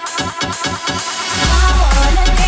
I wanna